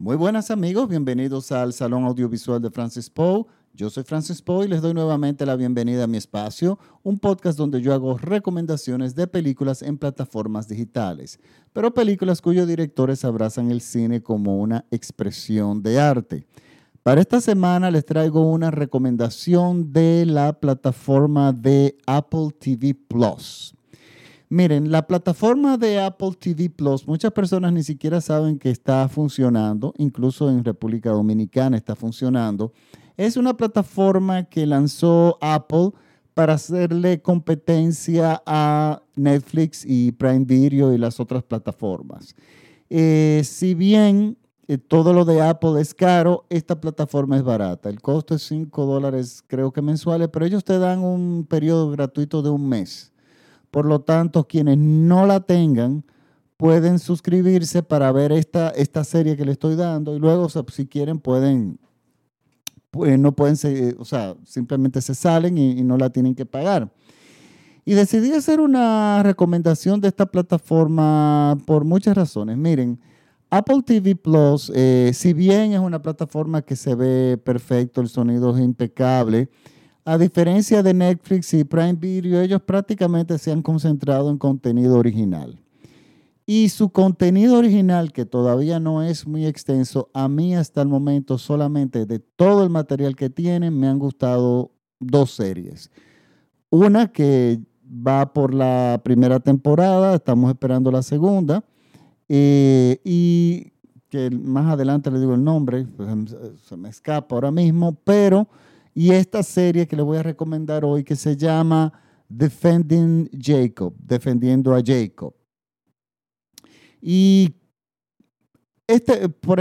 Muy buenas amigos, bienvenidos al Salón Audiovisual de Francis Poe. Yo soy Francis Poe y les doy nuevamente la bienvenida a mi espacio, un podcast donde yo hago recomendaciones de películas en plataformas digitales, pero películas cuyos directores abrazan el cine como una expresión de arte. Para esta semana les traigo una recomendación de la plataforma de Apple TV Plus. Miren, la plataforma de Apple TV Plus, muchas personas ni siquiera saben que está funcionando, incluso en República Dominicana está funcionando. Es una plataforma que lanzó Apple para hacerle competencia a Netflix y Prime Video y las otras plataformas. Eh, si bien eh, todo lo de Apple es caro, esta plataforma es barata. El costo es 5 dólares, creo que mensuales, pero ellos te dan un periodo gratuito de un mes. Por lo tanto, quienes no la tengan pueden suscribirse para ver esta, esta serie que le estoy dando y luego, si quieren, pueden, pues, no pueden, o sea, simplemente se salen y, no la tienen que pagar. Y decidí hacer una recomendación de esta plataforma por muchas razones. Miren, Apple TV Plus, eh, si bien es una plataforma que se ve perfecto, el sonido es impecable, a diferencia de Netflix y Prime Video, ellos prácticamente se han concentrado en contenido original. Y su contenido original, que todavía no es muy extenso, a mí hasta el momento solamente de todo el material que tienen me han gustado dos series. Una que va por la primera temporada, estamos esperando la segunda, eh, y que más adelante le digo el nombre, se me escapa ahora mismo, pero y esta serie que le voy a recomendar hoy que se llama Defending Jacob, defendiendo a Jacob. Y este, por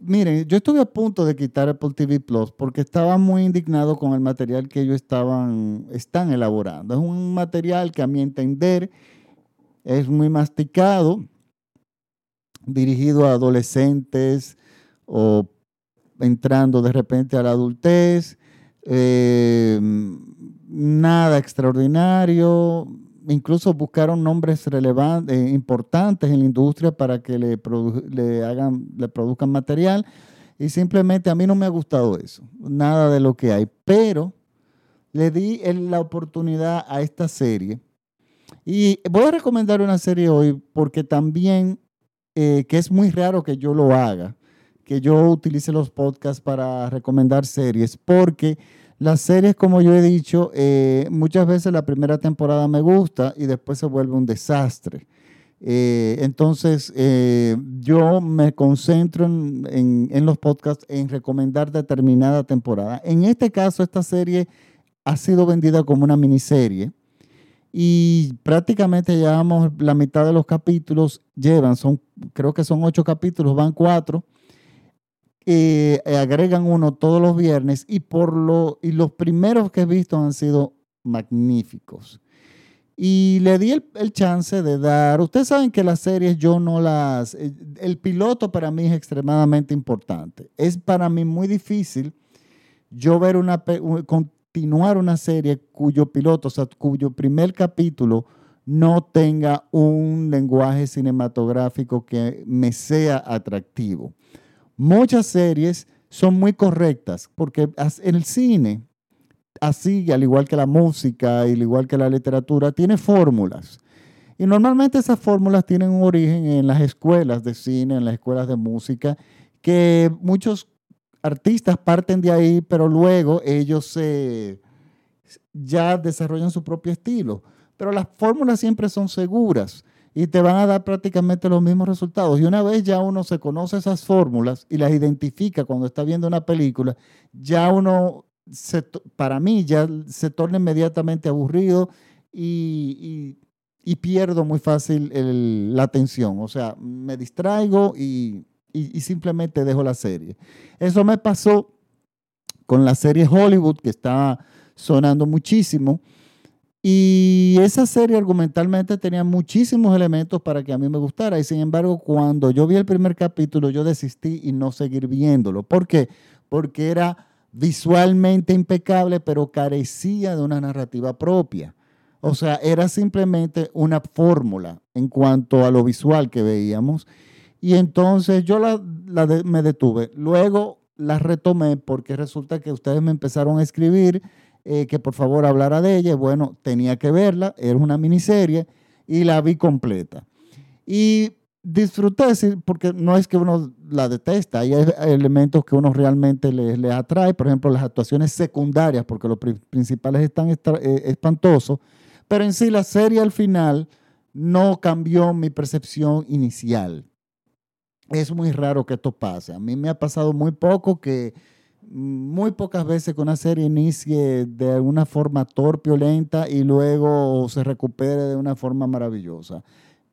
miren, yo estuve a punto de quitar Apple TV Plus porque estaba muy indignado con el material que ellos estaban, están elaborando. Es un material que a mi entender es muy masticado, dirigido a adolescentes o entrando de repente a la adultez eh, nada extraordinario. Incluso buscaron nombres relevantes, eh, importantes en la industria para que le produzcan material. Y simplemente a mí no me ha gustado eso, nada de lo que hay. Pero le di la oportunidad a esta serie. Y voy a recomendar una serie hoy porque también, eh, que es muy raro que yo lo haga, que yo utilice los podcasts para recomendar series, porque las series, como yo he dicho, eh, muchas veces la primera temporada me gusta y después se vuelve un desastre. Eh, entonces, eh, yo me concentro en, en, los podcasts en recomendar determinada temporada. En este caso, esta serie ha sido vendida como una miniserie y prácticamente llevamos la mitad de los capítulos, llevan, son, creo que son ocho capítulos, van cuatro eh, agregan uno todos los viernes y, por lo, y los primeros que he visto han sido magníficos. Y le di el, chance de dar, ustedes saben que las series yo no las, eh, el piloto para mí es extremadamente importante. Es para mí muy difícil yo ver una, continuar una serie cuyo piloto, o sea, cuyo primer capítulo no tenga un lenguaje cinematográfico que me sea atractivo muchas series son muy correctas, porque el cine, así, al igual que la música, al igual que la literatura, tiene fórmulas. Y normalmente esas fórmulas tienen un origen en las escuelas de cine, en las escuelas de música, que muchos artistas parten de ahí, pero luego ellos ya desarrollan su propio estilo. Pero las fórmulas siempre son seguras y te van a dar prácticamente los mismos resultados. Y una vez ya uno se conoce esas fórmulas y las identifica cuando está viendo una película, ya uno, para mí, ya se torna inmediatamente aburrido y, pierdo muy fácil la atención. O sea, me distraigo y, y simplemente dejo la serie. Eso me pasó con la serie Hollywood, que está sonando muchísimo y esa serie argumentalmente tenía muchísimos elementos para que a mí me gustara. Y sin embargo, cuando yo vi el primer capítulo, yo desistí y no seguir viéndolo. ¿Por qué? Porque era visualmente impecable, pero carecía de una narrativa propia. O sea, era simplemente una fórmula en cuanto a lo visual que veíamos. Y entonces yo la, la me detuve. Luego la retomé porque resulta que ustedes me empezaron a escribir eh, que por favor hablara de ella. Bueno, tenía que verla, era una miniserie y la vi completa. Y disfruté, porque no es que uno la detesta, hay elementos que uno realmente le, atrae, por ejemplo, las actuaciones secundarias, porque los principales están eh, espantosos, pero en sí la serie al final no cambió mi percepción inicial. Es muy raro que esto pase. A mí me ha pasado muy poco que muy pocas veces que una serie inicie de una forma torpe o lenta y luego se recupere de una forma maravillosa.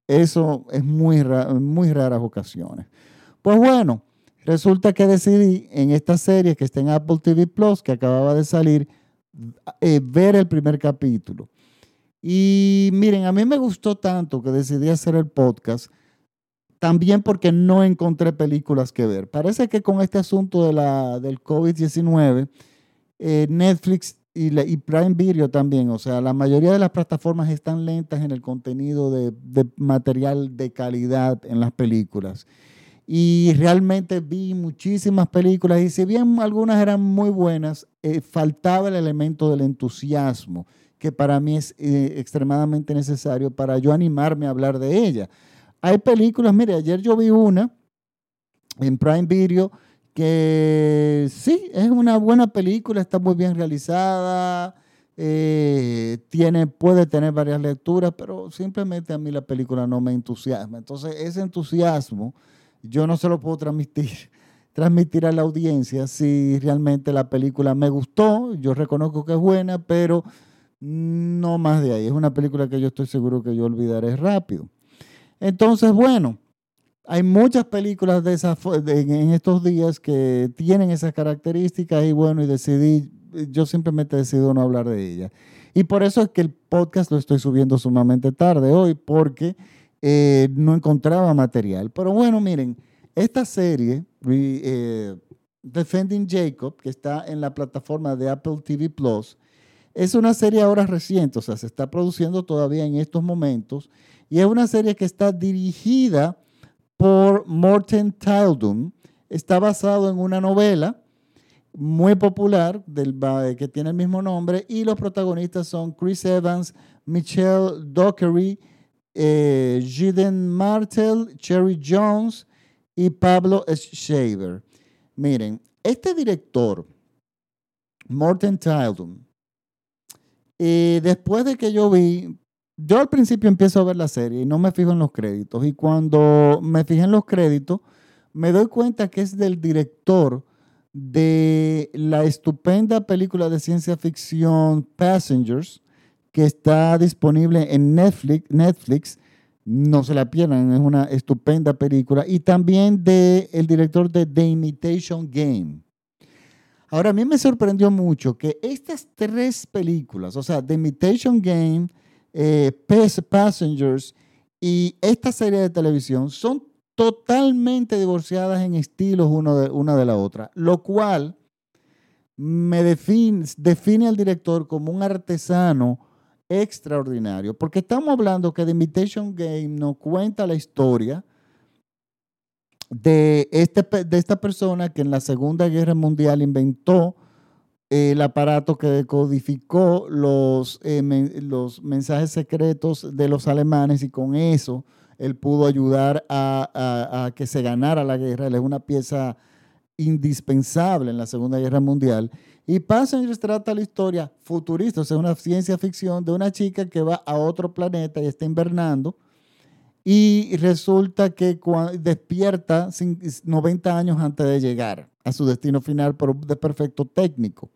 Eso es muy, muy raras ocasiones. Pues bueno, resulta que decidí en esta serie que está en Apple TV Plus, que acababa de salir, eh, ver el primer capítulo. Y miren, a mí me gustó tanto que decidí hacer el podcast, también porque no encontré películas que ver. Parece que con este asunto de la, del COVID-19, eh, Netflix y, Prime Video también, o sea, la mayoría de las plataformas están lentas en el contenido de, material de calidad en las películas. Y realmente vi muchísimas películas y si bien algunas eran muy buenas, eh, faltaba el elemento del entusiasmo, que para mí es eh, extremadamente necesario para yo animarme a hablar de ella. Hay películas, mire, ayer yo vi una en Prime Video que sí, es una buena película, está muy bien realizada, eh, tiene, puede tener varias lecturas, pero simplemente a mí la película no me entusiasma. Entonces, ese entusiasmo yo no se lo puedo transmitir, transmitir a la audiencia si realmente la película me gustó, yo reconozco que es buena, pero no más de ahí. Es una película que yo estoy seguro que yo olvidaré rápido. Entonces, bueno, hay muchas películas de esas en estos días que tienen esas características y bueno, y decidí, yo simplemente decido no hablar de ellas. Y por eso es que el podcast lo estoy subiendo sumamente tarde hoy, porque eh, no encontraba material. Pero bueno, miren, esta serie, eh, Defending Jacob, que está en la plataforma de Apple TV Plus, es una serie ahora reciente, o sea, se está produciendo todavía en estos momentos, y es una serie que está dirigida por Morten Tildum. Está basado en una novela muy popular del, que tiene el mismo nombre y los protagonistas son Chris Evans, Michelle Dockery, eh, Martel, Cherry Jones y Pablo Shaver. Miren, este director, Morten Tildum, después de que yo vi yo al principio empiezo a ver la serie y no me fijo en los créditos. Y cuando me fijé en los créditos, me doy cuenta que es del director de la estupenda película de ciencia ficción Passengers, que está disponible en Netflix. Netflix. No se la pierdan, es una estupenda película. Y también del el director de The Imitation Game. Ahora, a mí me sorprendió mucho que estas tres películas, o sea, The Imitation Game, eh, Passengers y esta serie de televisión son totalmente divorciadas en estilos uno de, una de la otra, lo cual me define, define al director como un artesano extraordinario, porque estamos hablando que The Invitation Game nos cuenta la historia de, este, de esta persona que en la Segunda Guerra Mundial inventó el aparato que decodificó los, eh, los mensajes secretos de los alemanes y con eso él pudo ayudar a, que se ganara la guerra. Él es una pieza indispensable en la Segunda Guerra Mundial. Y Passengers trata la historia futurista, o sea, una ciencia ficción de una chica que va a otro planeta y está invernando. Y resulta que despierta 90 años antes de llegar a su destino final por un desperfecto técnico.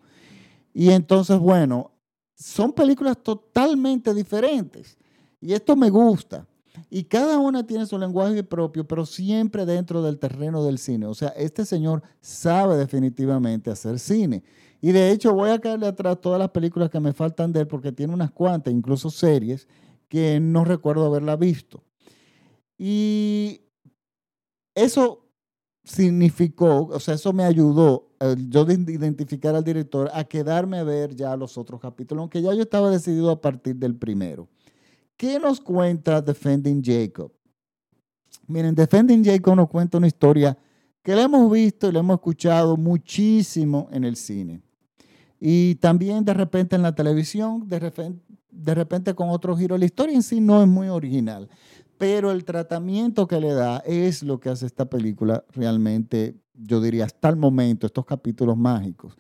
Y entonces, bueno, son películas totalmente diferentes. Y esto me gusta. Y cada una tiene su lenguaje propio, pero siempre dentro del terreno del cine. O sea, este señor sabe definitivamente hacer cine. Y de hecho voy a caerle atrás todas las películas que me faltan de él porque tiene unas cuantas, incluso series, que no recuerdo haberla visto. Y eso significó, o sea, eso me ayudó, yo de identificar al director, a quedarme a ver ya los otros capítulos, aunque ya yo estaba decidido a partir del primero. ¿Qué nos cuenta Defending Jacob? Miren, Defending Jacob nos cuenta una historia que la hemos visto y la hemos escuchado muchísimo en el cine. Y también de repente en la televisión, de repente, de repente con otro giro. La historia en sí no es muy original, pero el tratamiento que le da es lo que hace esta película realmente, yo diría, hasta el momento, estos capítulos mágicos.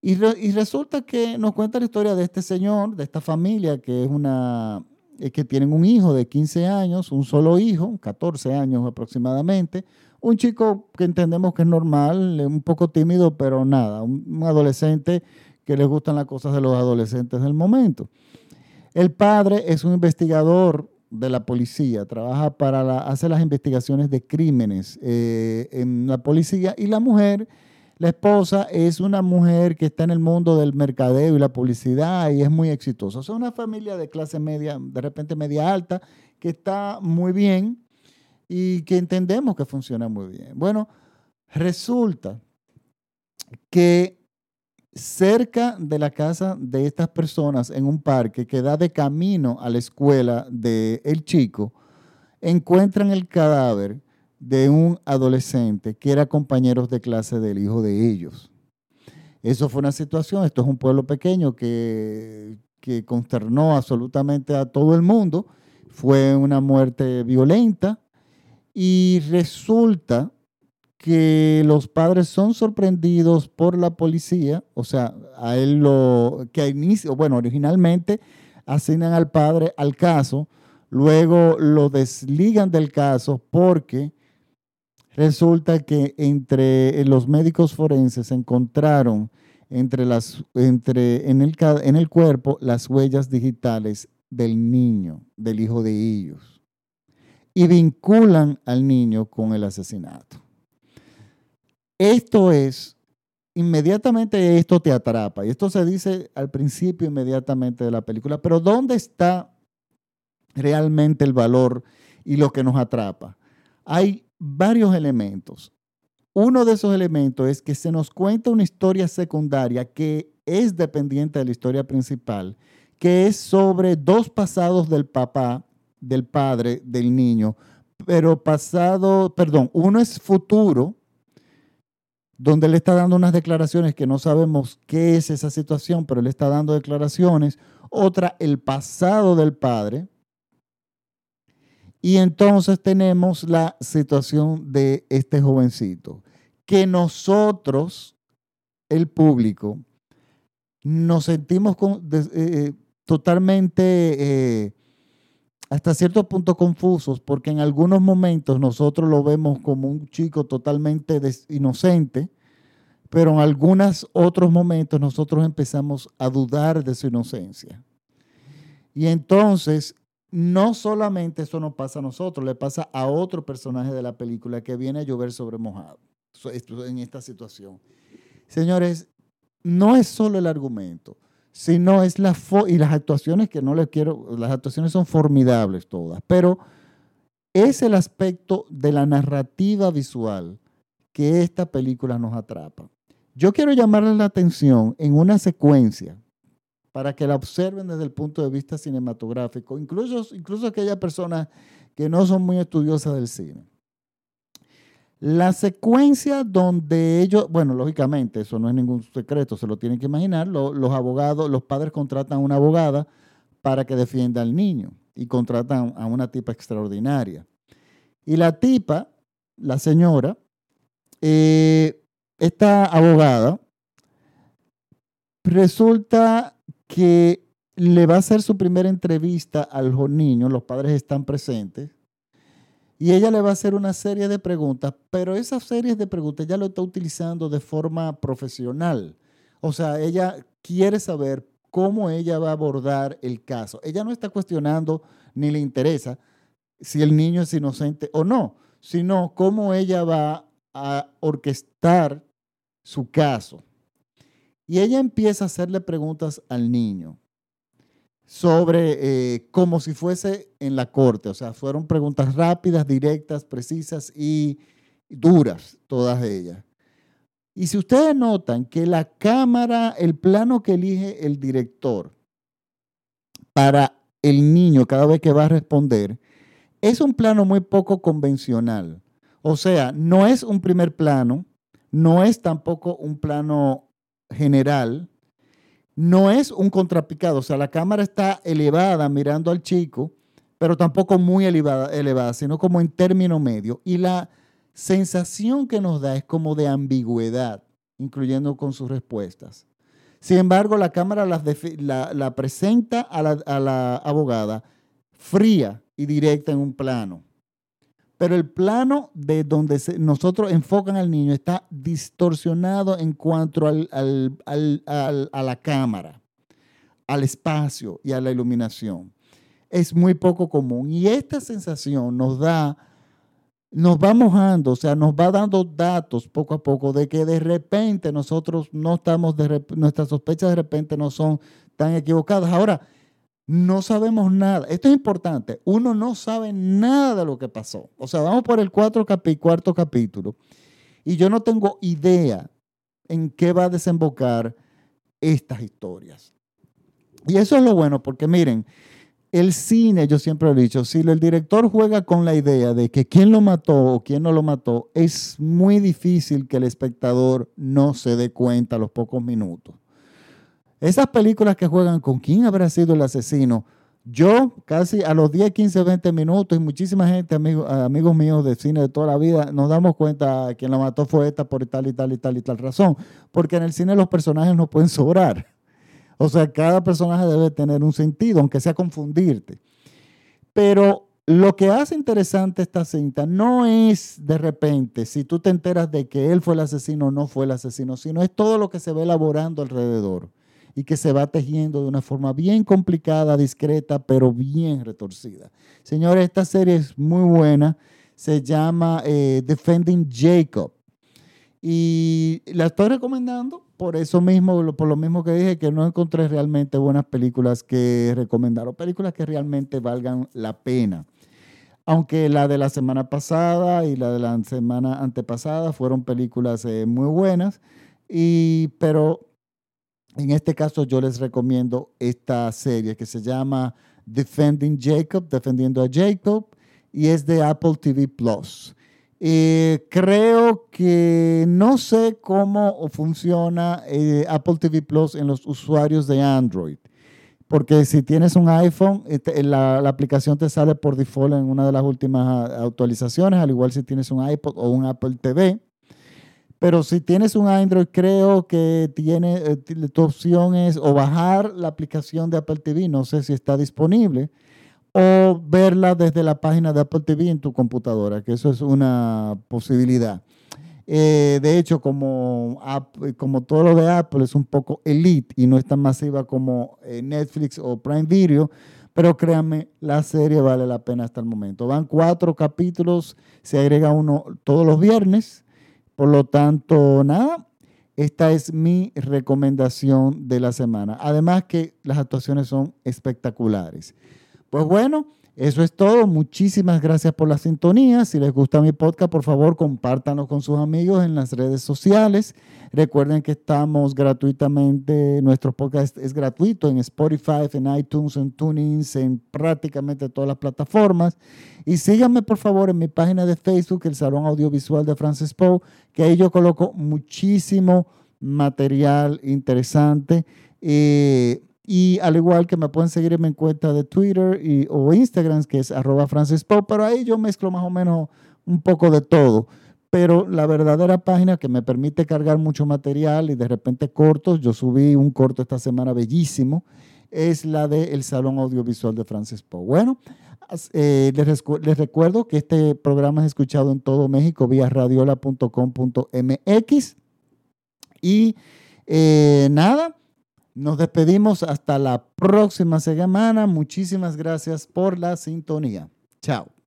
Y, resulta que nos cuenta la historia de este señor, de esta familia, que es una eh, que tienen un hijo de 15 años, un solo hijo, 14 años aproximadamente, un chico que entendemos que es normal, un poco tímido, pero nada, un, adolescente que le gustan las cosas de los adolescentes del momento. El padre es un investigador de la policía, trabaja para hacer las investigaciones de crímenes eh, en la policía y la mujer, la esposa, es una mujer que está en el mundo del mercadeo y la publicidad y es muy exitosa. Es una familia de clase media, de repente media alta, que está muy bien y que entendemos que funciona muy bien. Bueno, resulta que cerca de la casa de estas personas en un parque que da de camino a la escuela del el chico, encuentran el cadáver de un adolescente que era compañero de clase del hijo de ellos. Eso fue una situación, esto es un pueblo pequeño que, que consternó absolutamente a todo el mundo, fue una muerte violenta y resulta que los padres son sorprendidos por la policía, o sea, a él lo que inicio, bueno, originalmente asignan al padre al caso, luego lo desligan del caso porque resulta que entre los médicos forenses encontraron entre las, entre, en, el, en el cuerpo las huellas digitales del niño, del hijo de ellos, y vinculan al niño con el asesinato. Esto es, inmediatamente esto te atrapa. Y esto se dice al principio inmediatamente de la película. Pero ¿dónde está realmente el valor y lo que nos atrapa? Hay varios elementos. Uno de esos elementos es que se nos cuenta una historia secundaria que es dependiente de la historia principal, que es sobre dos pasados del papá, del padre, del niño, pero pasado, perdón, uno es futuro donde él está dando unas declaraciones que no sabemos qué es esa situación, pero él está dando declaraciones. Otra, el pasado del padre. Y entonces tenemos la situación de este jovencito, que nosotros, el público, nos sentimos eh, eh, totalmente, eh, hasta cierto punto confusos, porque en algunos momentos nosotros lo vemos como un chico totalmente inocente, pero en algunos otros momentos nosotros empezamos a dudar de su inocencia. Y entonces, no solamente eso nos pasa a nosotros, le pasa a otro personaje de la película que viene a llover sobre mojado en esta situación. Señores, no es solo el argumento, sino es la y las actuaciones que no les quiero, las actuaciones son formidables todas, pero es el aspecto de la narrativa visual que esta película nos atrapa. Yo quiero llamarles la atención en una secuencia para que la observen desde el punto de vista cinematográfico, incluso, incluso aquellas personas que no son muy estudiosas del cine. La secuencia donde ellos, bueno, lógicamente, eso no es ningún secreto, se lo tienen que imaginar, los abogados, los padres contratan a una abogada para que defienda al niño y contratan a una tipa extraordinaria. Y la tipa, la señora, eh, esta abogada resulta que le va a hacer su primera entrevista al niño, los padres están presentes, y ella le va a hacer una serie de preguntas, pero esas series de preguntas ella lo está utilizando de forma profesional. O sea, ella quiere saber cómo ella va a abordar el caso. Ella no está cuestionando ni le interesa si el niño es inocente o no, sino cómo ella va a orquestar su caso. Y ella empieza a hacerle preguntas al niño sobre eh, como si fuese en la corte. O sea, fueron preguntas rápidas, directas, precisas y duras, todas ellas. Y si ustedes notan que la cámara, el plano que elige el director para el niño cada vez que va a responder, es un plano muy poco convencional. O sea, no es un primer plano, no es tampoco un plano general, no es un contrapicado, o sea, la cámara está elevada mirando al chico, pero tampoco muy elevada, elevada, sino como en término medio. Y la sensación que nos da es como de ambigüedad, incluyendo con sus respuestas. Sin embargo, la cámara la, presenta a la, abogada fría y directa en un plano. Pero el plano de donde nosotros enfocan al niño está distorsionado en cuanto a la cámara, al espacio y a la iluminación. Es muy poco común. Y esta sensación nos da nos va mojando, o sea, nos va dando datos poco a poco de que de repente nosotros no estamos, de nuestras sospechas de repente no son tan equivocadas. Ahora, no sabemos nada. Esto es importante. Uno no sabe nada de lo que pasó. O sea, vamos por el cuarto capítulo y yo no tengo idea en qué va a desembocar estas historias. Y eso es lo bueno, porque miren, el cine, yo siempre he dicho, si el director juega con la idea de que quién lo mató o quién no lo mató, es muy difícil que el espectador no se dé cuenta a los pocos minutos. Esas películas que juegan con quién habrá sido el asesino, yo casi a los 10, 15, 20 minutos y muchísima gente, amigos, amigos míos de cine de toda la vida, nos damos cuenta quien lo mató fue esta por tal y tal y tal y tal razón. Porque en el cine los personajes no pueden sobrar. O sea, cada personaje debe tener un sentido, aunque sea confundirte. Pero lo que hace interesante esta cinta no es de repente si tú te enteras de que él fue el asesino o no fue el asesino, sino es todo lo que se va elaborando alrededor y que se va tejiendo de una forma bien complicada, discreta, pero bien retorcida. Señores, esta serie es muy buena. Se llama eh, Defending Jacob. Y la estoy recomendando por eso mismo, por lo mismo que dije, que no encontré realmente buenas películas que recomendar o películas que realmente valgan la pena. Aunque la de la semana pasada y la de la semana antepasada fueron películas eh, muy buenas, y, pero en este caso yo les recomiendo esta serie que se llama Defending Jacob, Defendiendo a Jacob, y es de Apple TV Plus. Eh, creo que no sé cómo funciona eh, Apple TV Plus en los usuarios de Android. Porque si tienes un iPhone, este, la, aplicación te sale por default en una de las últimas ah, actualizaciones, al igual si tienes un iPod o un Apple TV. Pero si tienes un Android, creo que tiene, eh, tu opción es o bajar la aplicación de Apple TV, no sé si está disponible, o verla desde la página de Apple TV en tu computadora, que eso es una posibilidad. Eh, de hecho, como, como todo lo de Apple es un poco elite y no es tan masiva como eh, Netflix o Prime Video, pero créanme, la serie vale la pena hasta el momento. Van cuatro capítulos, se agrega uno todos los viernes, por lo tanto, nada, esta es mi recomendación de la semana. Además que las actuaciones son espectaculares. Pues bueno, eso es todo. Muchísimas gracias por la sintonía. Si les gusta mi podcast, por favor, compártanlo con sus amigos en las redes sociales. Recuerden que estamos gratuitamente, nuestro podcast es gratuito en Spotify, en iTunes, en TuneIn, en prácticamente todas las plataformas. Y síganme, por favor, en mi página de Facebook, el Salón Audiovisual de Francis Poe, que ahí yo coloco muchísimo material interesante. Eh, y al igual que me pueden seguir en mi cuenta de Twitter y, o Instagram, que es arroba pero ahí yo mezclo más o menos un poco de todo. Pero la verdadera página que me permite cargar mucho material y de repente cortos, yo subí un corto esta semana bellísimo, es la del el Salón Audiovisual de Francis. Bueno, eh, les, les, recuerdo que este programa es escuchado en todo México vía radiola.com.mx. Y eh, nada, nos despedimos hasta la próxima semana. Muchísimas gracias por la sintonía. Chao.